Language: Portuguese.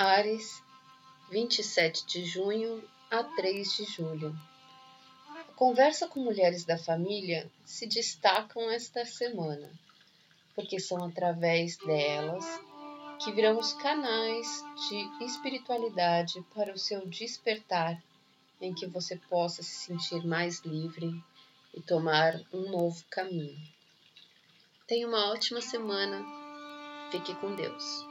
Ares, 27 de junho a 3 de julho. A conversa com mulheres da família se destacam esta semana, porque são através delas que viramos canais de espiritualidade para o seu despertar, em que você possa se sentir mais livre e tomar um novo caminho. Tenha uma ótima semana. Fique com Deus.